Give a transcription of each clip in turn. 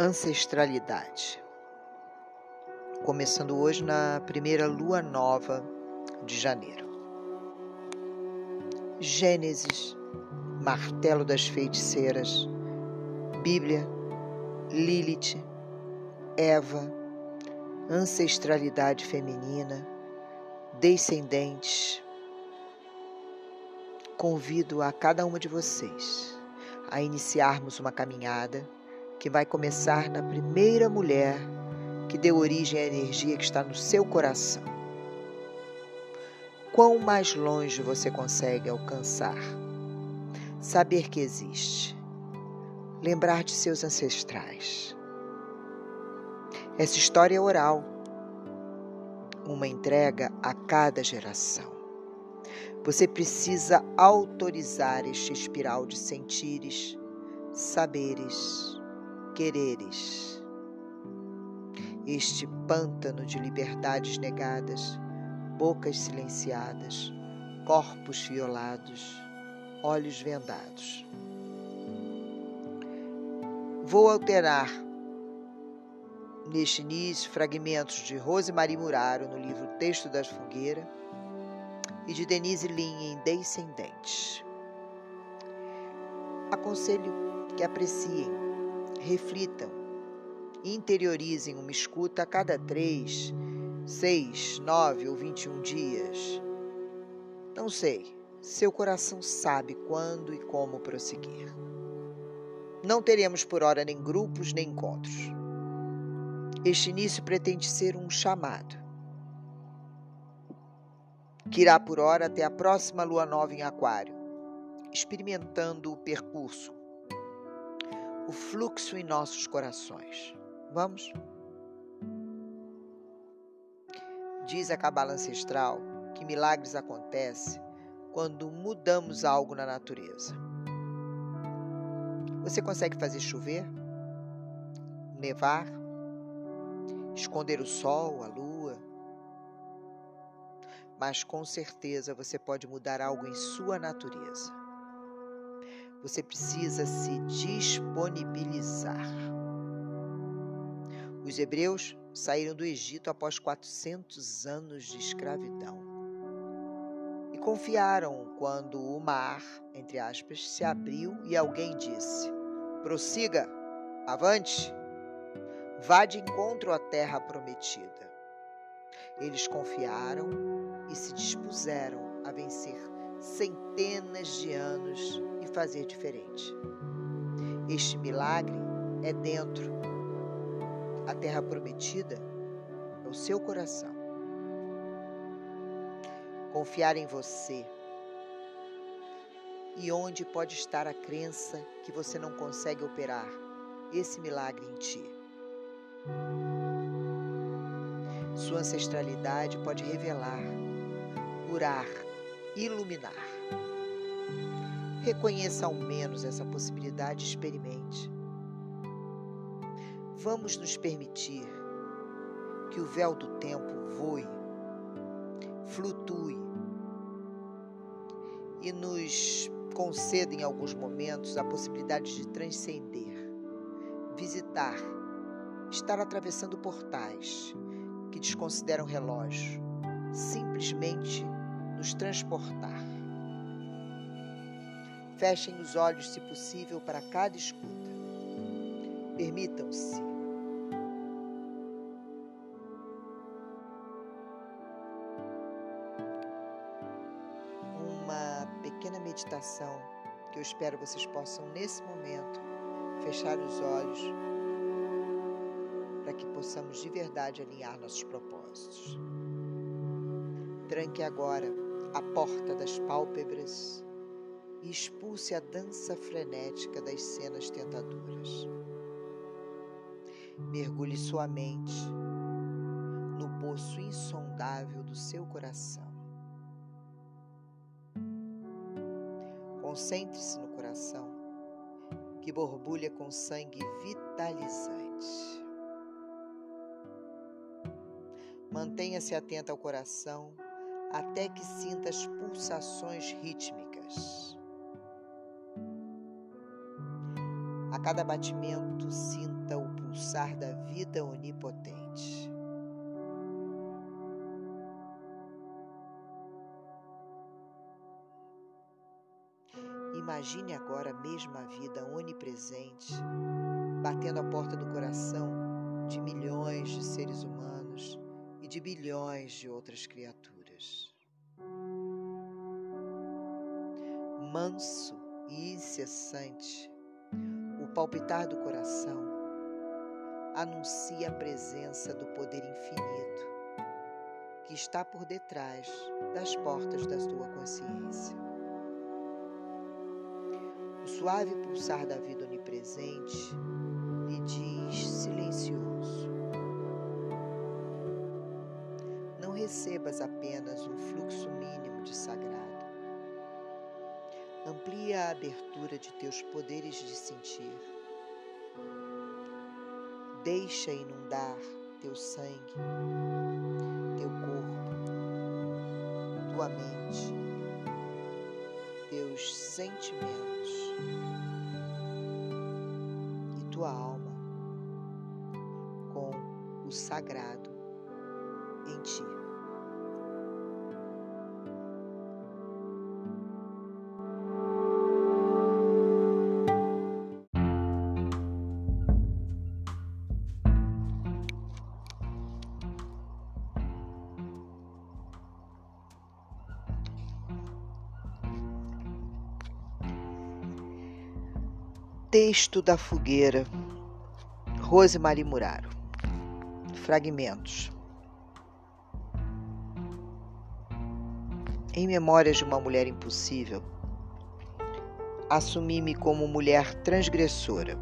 ancestralidade. Começando hoje na primeira lua nova de janeiro. Gênesis, martelo das feiticeiras, Bíblia, Lilith, Eva, ancestralidade feminina, descendentes. Convido a cada uma de vocês a iniciarmos uma caminhada que vai começar na primeira mulher que deu origem à energia que está no seu coração. Quão mais longe você consegue alcançar? Saber que existe. Lembrar de seus ancestrais. Essa história é oral, uma entrega a cada geração. Você precisa autorizar este espiral de sentires, saberes, quereres. Este pântano de liberdades negadas, bocas silenciadas, corpos violados, olhos vendados. Vou alterar neste início fragmentos de Rosemarie Muraro no livro Texto das Fogueiras e de Denise Lin em Descendentes. Aconselho que apreciem reflitam, interiorizem uma escuta a cada três, seis, nove ou vinte e um dias. Não sei, seu coração sabe quando e como prosseguir. Não teremos por hora nem grupos nem encontros. Este início pretende ser um chamado, que irá por hora até a próxima lua nova em Aquário, experimentando o percurso o fluxo em nossos corações. Vamos? Diz a cabala ancestral que milagres acontecem quando mudamos algo na natureza. Você consegue fazer chover? Nevar? Esconder o sol, a lua? Mas com certeza você pode mudar algo em sua natureza. Você precisa se disponibilizar. Os hebreus saíram do Egito após 400 anos de escravidão e confiaram quando o mar, entre aspas, se abriu e alguém disse: prossiga, avante, vá de encontro à terra prometida. Eles confiaram e se dispuseram a vencer centenas de anos fazer diferente. Este milagre é dentro. A terra prometida é o seu coração. Confiar em você. E onde pode estar a crença que você não consegue operar esse milagre em ti? Sua ancestralidade pode revelar, curar, iluminar. Reconheça ao menos essa possibilidade e experimente. Vamos nos permitir que o véu do tempo voe, flutue e nos conceda em alguns momentos a possibilidade de transcender, visitar, estar atravessando portais que desconsideram relógio, simplesmente nos transportar. Fechem os olhos, se possível, para cada escuta. Permitam-se. Uma pequena meditação que eu espero vocês possam, nesse momento, fechar os olhos para que possamos de verdade alinhar nossos propósitos. Tranque agora a porta das pálpebras e expulse a dança frenética das cenas tentadoras. Mergulhe sua mente no poço insondável do seu coração. Concentre-se no coração, que borbulha com sangue vitalizante. Mantenha-se atento ao coração até que sinta as pulsações rítmicas. Cada batimento, sinta o pulsar da vida onipotente. Imagine agora a mesma vida onipresente batendo a porta do coração de milhões de seres humanos e de bilhões de outras criaturas. Manso e incessante, o palpitar do coração anuncia a presença do poder infinito que está por detrás das portas da sua consciência. O suave pulsar da vida onipresente lhe diz silencioso: Não recebas apenas um fluxo mínimo de sagrado. Amplia a abertura de teus poderes de sentir. Deixa inundar teu sangue, teu corpo, tua mente, teus sentimentos e tua alma com o sagrado em ti. Texto da Fogueira, Rose Marie Muraro. Fragmentos. Em Memórias de uma Mulher Impossível, assumi-me como mulher transgressora.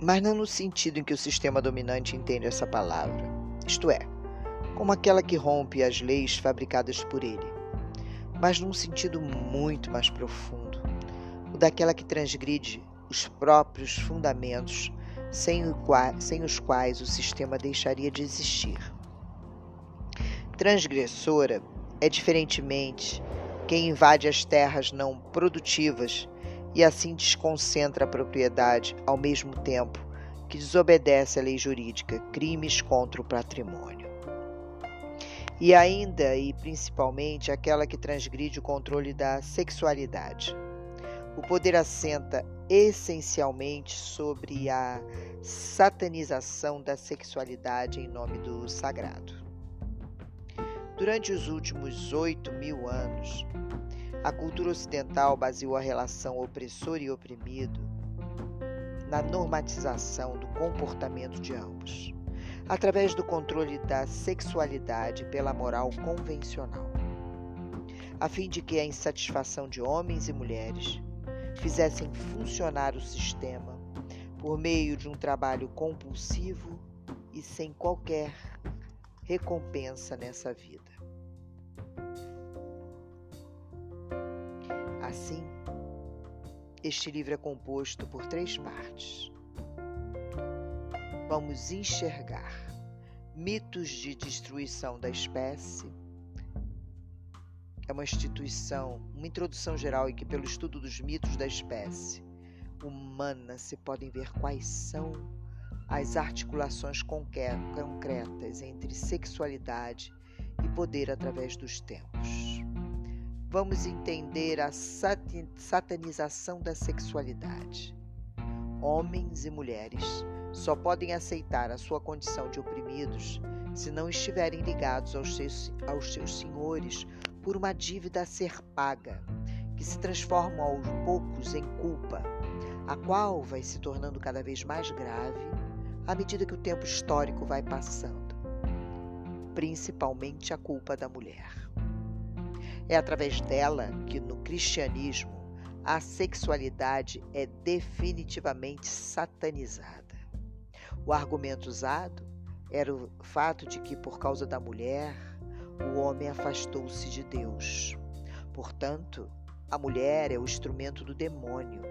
Mas não no sentido em que o sistema dominante entende essa palavra, isto é, como aquela que rompe as leis fabricadas por ele, mas num sentido muito mais profundo o daquela que transgride os próprios fundamentos sem, sem os quais o sistema deixaria de existir. Transgressora é, diferentemente, quem invade as terras não produtivas e assim desconcentra a propriedade ao mesmo tempo que desobedece à lei jurídica, crimes contra o patrimônio. E ainda e principalmente aquela que transgride o controle da sexualidade o poder assenta essencialmente sobre a satanização da sexualidade em nome do sagrado. Durante os últimos oito mil anos, a cultura ocidental baseou a relação opressor e oprimido na normatização do comportamento de ambos, através do controle da sexualidade pela moral convencional, a fim de que a insatisfação de homens e mulheres fizessem funcionar o sistema por meio de um trabalho compulsivo e sem qualquer recompensa nessa vida. Assim, este livro é composto por três partes. Vamos enxergar mitos de destruição da espécie é uma instituição, uma introdução geral em que, pelo estudo dos mitos da espécie humana, se podem ver quais são as articulações concretas entre sexualidade e poder através dos tempos. Vamos entender a satanização da sexualidade. Homens e mulheres só podem aceitar a sua condição de oprimidos se não estiverem ligados aos seus, aos seus senhores por uma dívida a ser paga, que se transforma aos poucos em culpa, a qual vai se tornando cada vez mais grave à medida que o tempo histórico vai passando, principalmente a culpa da mulher. É através dela que no cristianismo a sexualidade é definitivamente satanizada. O argumento usado era o fato de que, por causa da mulher, o homem afastou-se de Deus. Portanto, a mulher é o instrumento do demônio.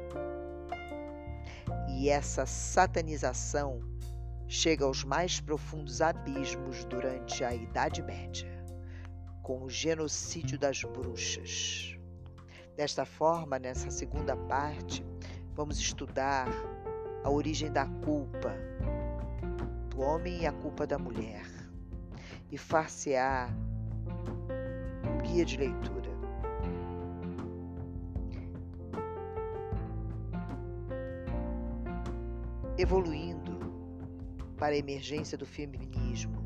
E essa satanização chega aos mais profundos abismos durante a Idade Média, com o genocídio das bruxas. Desta forma, nessa segunda parte, vamos estudar a origem da culpa do homem e a culpa da mulher, e far-se-á guia de leitura. Evoluindo para a emergência do feminismo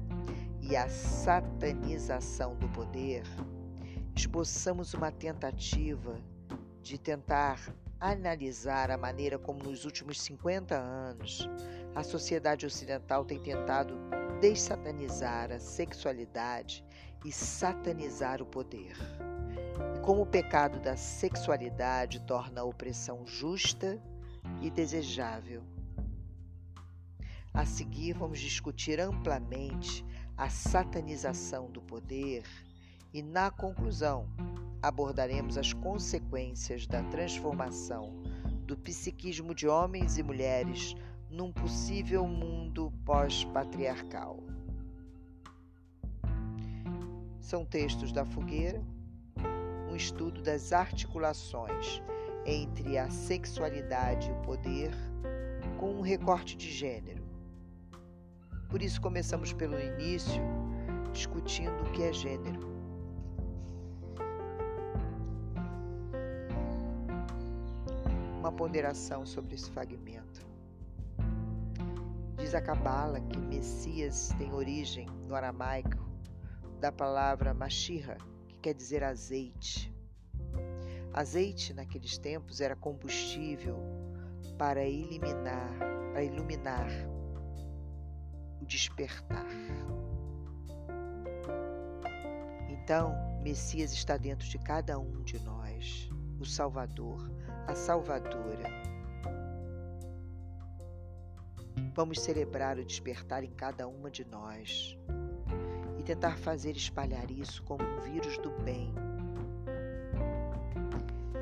e a satanização do poder, esboçamos uma tentativa de tentar analisar a maneira como nos últimos 50 anos a sociedade ocidental tem tentado dessatanizar a sexualidade e satanizar o poder. E como o pecado da sexualidade torna a opressão justa e desejável. A seguir, vamos discutir amplamente a satanização do poder e, na conclusão, abordaremos as consequências da transformação do psiquismo de homens e mulheres num possível mundo pós-patriarcal. São textos da Fogueira, um estudo das articulações entre a sexualidade e o poder, com um recorte de gênero. Por isso, começamos pelo início, discutindo o que é gênero. Uma ponderação sobre esse fragmento. Diz a Cabala que Messias tem origem no aramaico da palavra Mashirra, que quer dizer azeite. Azeite naqueles tempos era combustível para eliminar, para iluminar o despertar. Então, Messias está dentro de cada um de nós, o Salvador, a Salvadora Vamos celebrar o despertar em cada uma de nós e tentar fazer espalhar isso como um vírus do bem.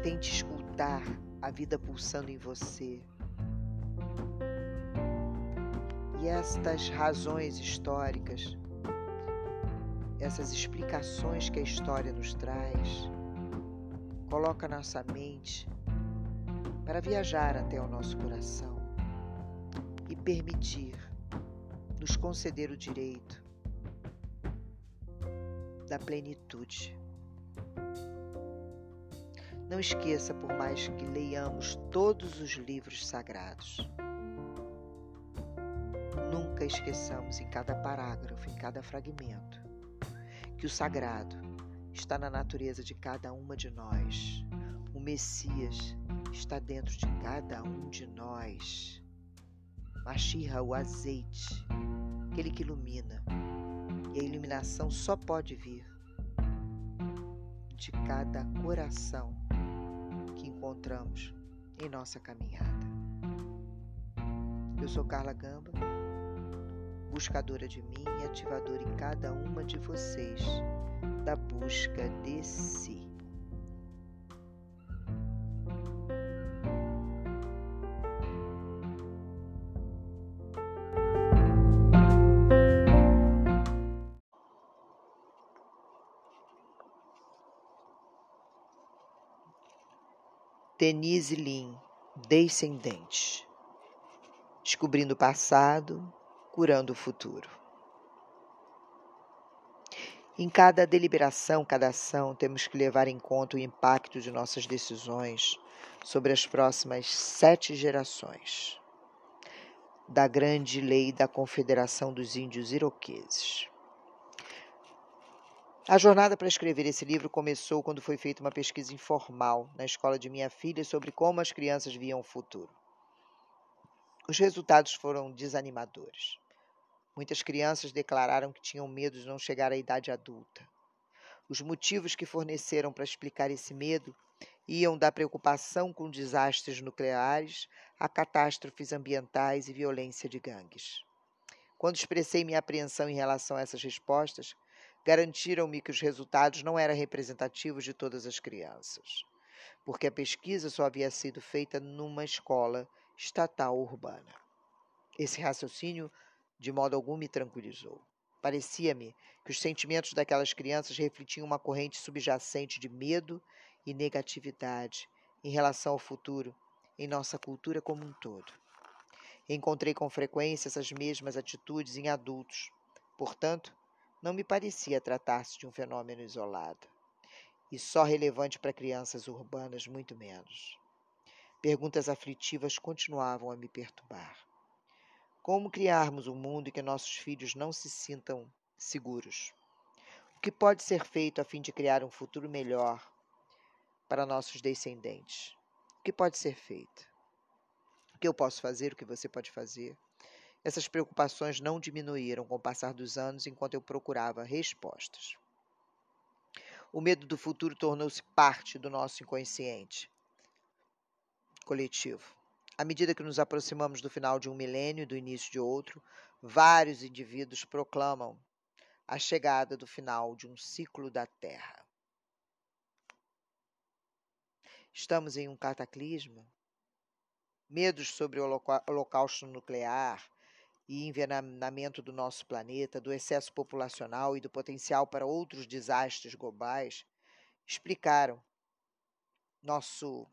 Tente escutar a vida pulsando em você. E estas razões históricas, essas explicações que a história nos traz, coloca nossa mente para viajar até o nosso coração permitir, nos conceder o direito da plenitude. Não esqueça, por mais que leiamos todos os livros sagrados, nunca esqueçamos em cada parágrafo, em cada fragmento, que o sagrado está na natureza de cada uma de nós. O Messias está dentro de cada um de nós. Mashirra, o azeite, aquele que ilumina. E a iluminação só pode vir de cada coração que encontramos em nossa caminhada. Eu sou Carla Gamba, buscadora de mim e ativadora em cada uma de vocês da busca de si. Denise Lin, Descendente. Descobrindo o passado, curando o futuro. Em cada deliberação, cada ação, temos que levar em conta o impacto de nossas decisões sobre as próximas sete gerações. Da grande lei da Confederação dos Índios Iroqueses. A jornada para escrever esse livro começou quando foi feita uma pesquisa informal na escola de minha filha sobre como as crianças viam o futuro. Os resultados foram desanimadores. Muitas crianças declararam que tinham medo de não chegar à idade adulta. Os motivos que forneceram para explicar esse medo iam da preocupação com desastres nucleares a catástrofes ambientais e violência de gangues. Quando expressei minha apreensão em relação a essas respostas, garantiram-me que os resultados não eram representativos de todas as crianças, porque a pesquisa só havia sido feita numa escola estatal urbana. Esse raciocínio, de modo algum, me tranquilizou. Parecia-me que os sentimentos daquelas crianças refletiam uma corrente subjacente de medo e negatividade em relação ao futuro em nossa cultura como um todo. Encontrei com frequência essas mesmas atitudes em adultos. Portanto, não me parecia tratar-se de um fenômeno isolado. E só relevante para crianças urbanas, muito menos. Perguntas aflitivas continuavam a me perturbar. Como criarmos um mundo em que nossos filhos não se sintam seguros? O que pode ser feito a fim de criar um futuro melhor para nossos descendentes? O que pode ser feito? O que eu posso fazer? O que você pode fazer? Essas preocupações não diminuíram com o passar dos anos enquanto eu procurava respostas. O medo do futuro tornou-se parte do nosso inconsciente coletivo. À medida que nos aproximamos do final de um milênio e do início de outro, vários indivíduos proclamam a chegada do final de um ciclo da Terra. Estamos em um cataclisma? Medos sobre o holocausto nuclear e envenenamento do nosso planeta, do excesso populacional e do potencial para outros desastres globais explicaram nosso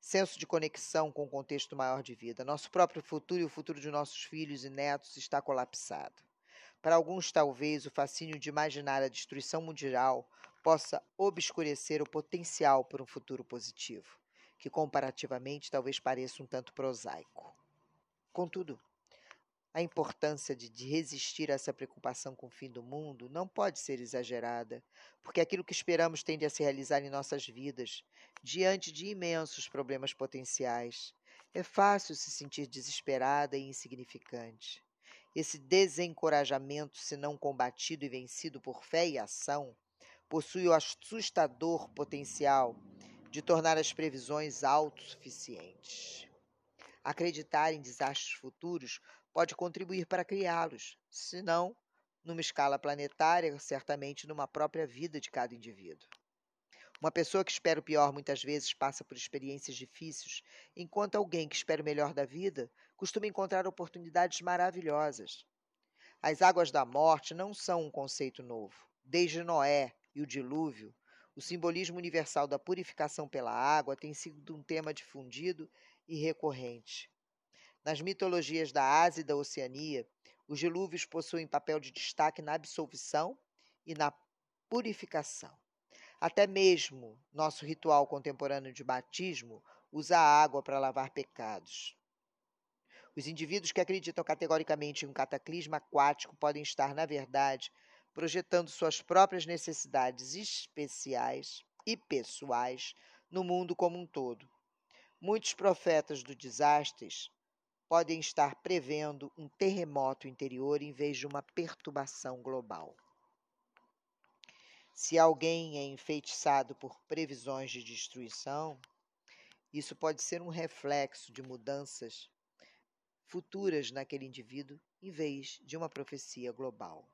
senso de conexão com o contexto maior de vida. Nosso próprio futuro e o futuro de nossos filhos e netos está colapsado. Para alguns, talvez, o fascínio de imaginar a destruição mundial possa obscurecer o potencial por um futuro positivo, que comparativamente talvez pareça um tanto prosaico. Contudo, a importância de, resistir a essa preocupação com o fim do mundo não pode ser exagerada, porque aquilo que esperamos tende a se realizar em nossas vidas, diante de imensos problemas potenciais. É fácil se sentir desesperada e insignificante. Esse desencorajamento, se não combatido e vencido por fé e ação, possui o assustador potencial de tornar as previsões autossuficientes. Acreditar em desastres futuros pode contribuir para criá-los, se não numa escala planetária, certamente numa própria vida de cada indivíduo. Uma pessoa que espera o pior muitas vezes passa por experiências difíceis, enquanto alguém que espera o melhor da vida costuma encontrar oportunidades maravilhosas. As águas da morte não são um conceito novo. Desde Noé e o dilúvio, o simbolismo universal da purificação pela água tem sido um tema difundido e recorrente. Nas mitologias da Ásia e da Oceania, os dilúvios possuem papel de destaque na absolvição e na purificação. Até mesmo nosso ritual contemporâneo de batismo usa a água para lavar pecados. Os indivíduos que acreditam categoricamente em um cataclisma aquático podem estar, na verdade, projetando suas próprias necessidades especiais e pessoais no mundo como um todo. Muitos profetas do desastres podem estar prevendo um terremoto interior em vez de uma perturbação global. Se alguém é enfeitiçado por previsões de destruição, isso pode ser um reflexo de mudanças futuras naquele indivíduo em vez de uma profecia global.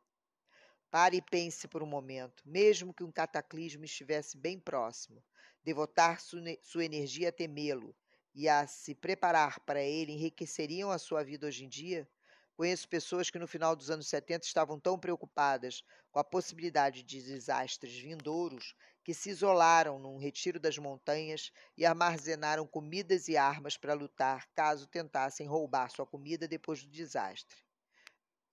Pare e pense por um momento, mesmo que um cataclismo estivesse bem próximo, devotar sua energia a temê-lo e a se preparar para ele enriqueceriam a sua vida hoje em dia? Conheço pessoas que no final dos anos 70 estavam tão preocupadas com a possibilidade de desastres vindouros que se isolaram num retiro das montanhas e armazenaram comidas e armas para lutar caso tentassem roubar sua comida depois do desastre.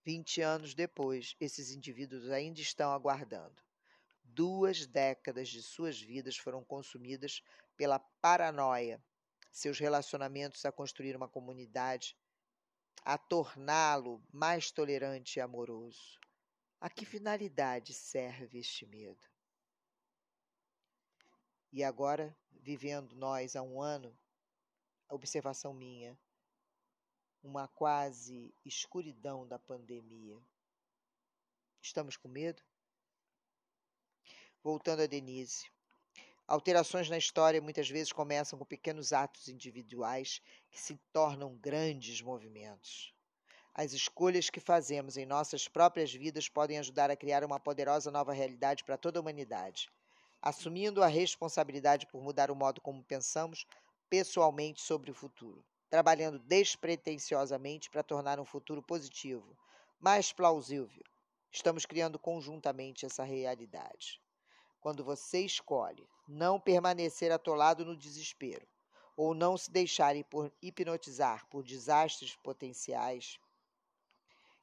Vinte anos depois, esses indivíduos ainda estão aguardando. Duas décadas de suas vidas foram consumidas pela paranoia seus relacionamentos a construir uma comunidade, a torná-lo mais tolerante e amoroso. A que finalidade serve este medo? E agora, vivendo nós há um ano, a observação minha, uma quase escuridão da pandemia. Estamos com medo? Voltando a Denise. Alterações na história muitas vezes começam com pequenos atos individuais que se tornam grandes movimentos. As escolhas que fazemos em nossas próprias vidas podem ajudar a criar uma poderosa nova realidade para toda a humanidade. Assumindo a responsabilidade por mudar o modo como pensamos pessoalmente sobre o futuro, trabalhando despretensiosamente para tornar um futuro positivo, mais plausível. Estamos criando conjuntamente essa realidade. Quando você escolhe não permanecer atolado no desespero, ou não se deixarem por hipnotizar por desastres potenciais,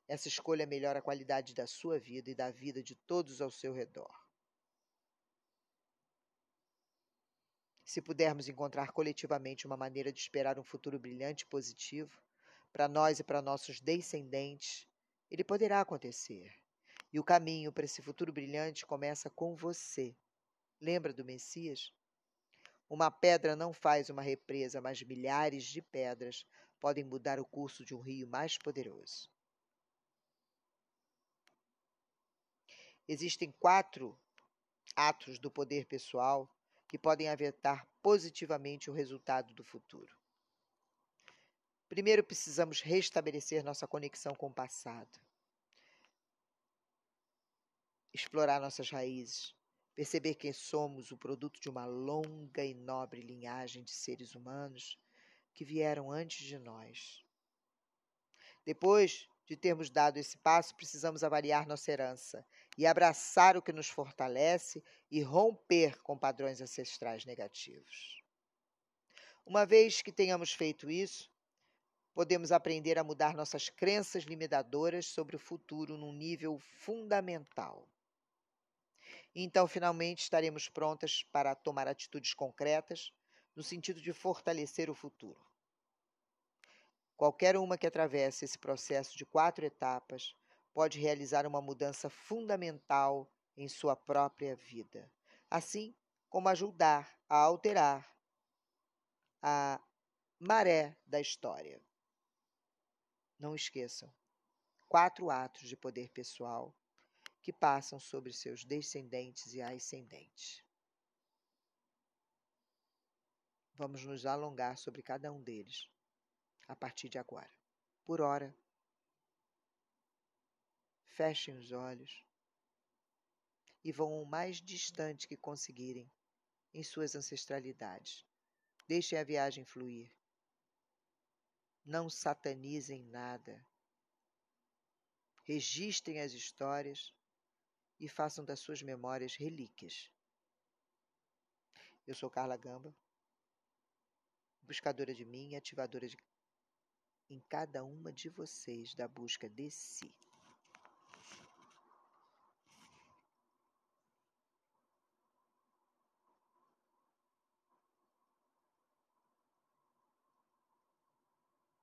essa escolha melhora a qualidade da sua vida e da vida de todos ao seu redor. Se pudermos encontrar coletivamente uma maneira de esperar um futuro brilhante e positivo, para nós e para nossos descendentes, ele poderá acontecer. E o caminho para esse futuro brilhante começa com você. Lembra do Messias? Uma pedra não faz uma represa, mas milhares de pedras podem mudar o curso de um rio mais poderoso. Existem quatro atos do poder pessoal que podem afetar positivamente o resultado do futuro. Primeiro, precisamos restabelecer nossa conexão com o passado, explorar nossas raízes, perceber que somos o produto de uma longa e nobre linhagem de seres humanos que vieram antes de nós. Depois de termos dado esse passo, precisamos avaliar nossa herança e abraçar o que nos fortalece e romper com padrões ancestrais negativos. Uma vez que tenhamos feito isso, podemos aprender a mudar nossas crenças limitadoras sobre o futuro num nível fundamental. Então, finalmente, estaremos prontas para tomar atitudes concretas no sentido de fortalecer o futuro. Qualquer uma que atravesse esse processo de quatro etapas pode realizar uma mudança fundamental em sua própria vida, assim como ajudar a alterar a maré da história. Não esqueçam: quatro atos de poder pessoal que passam sobre seus descendentes e ascendentes. Vamos nos alongar sobre cada um deles a partir de agora. Por hora, fechem os olhos e vão o mais distante que conseguirem em suas ancestralidades. Deixem a viagem fluir. Não satanizem nada. Registrem as histórias e façam das suas memórias relíquias. Eu sou Carla Gamba, buscadora de mim e ativadora de em cada uma de vocês da busca de si.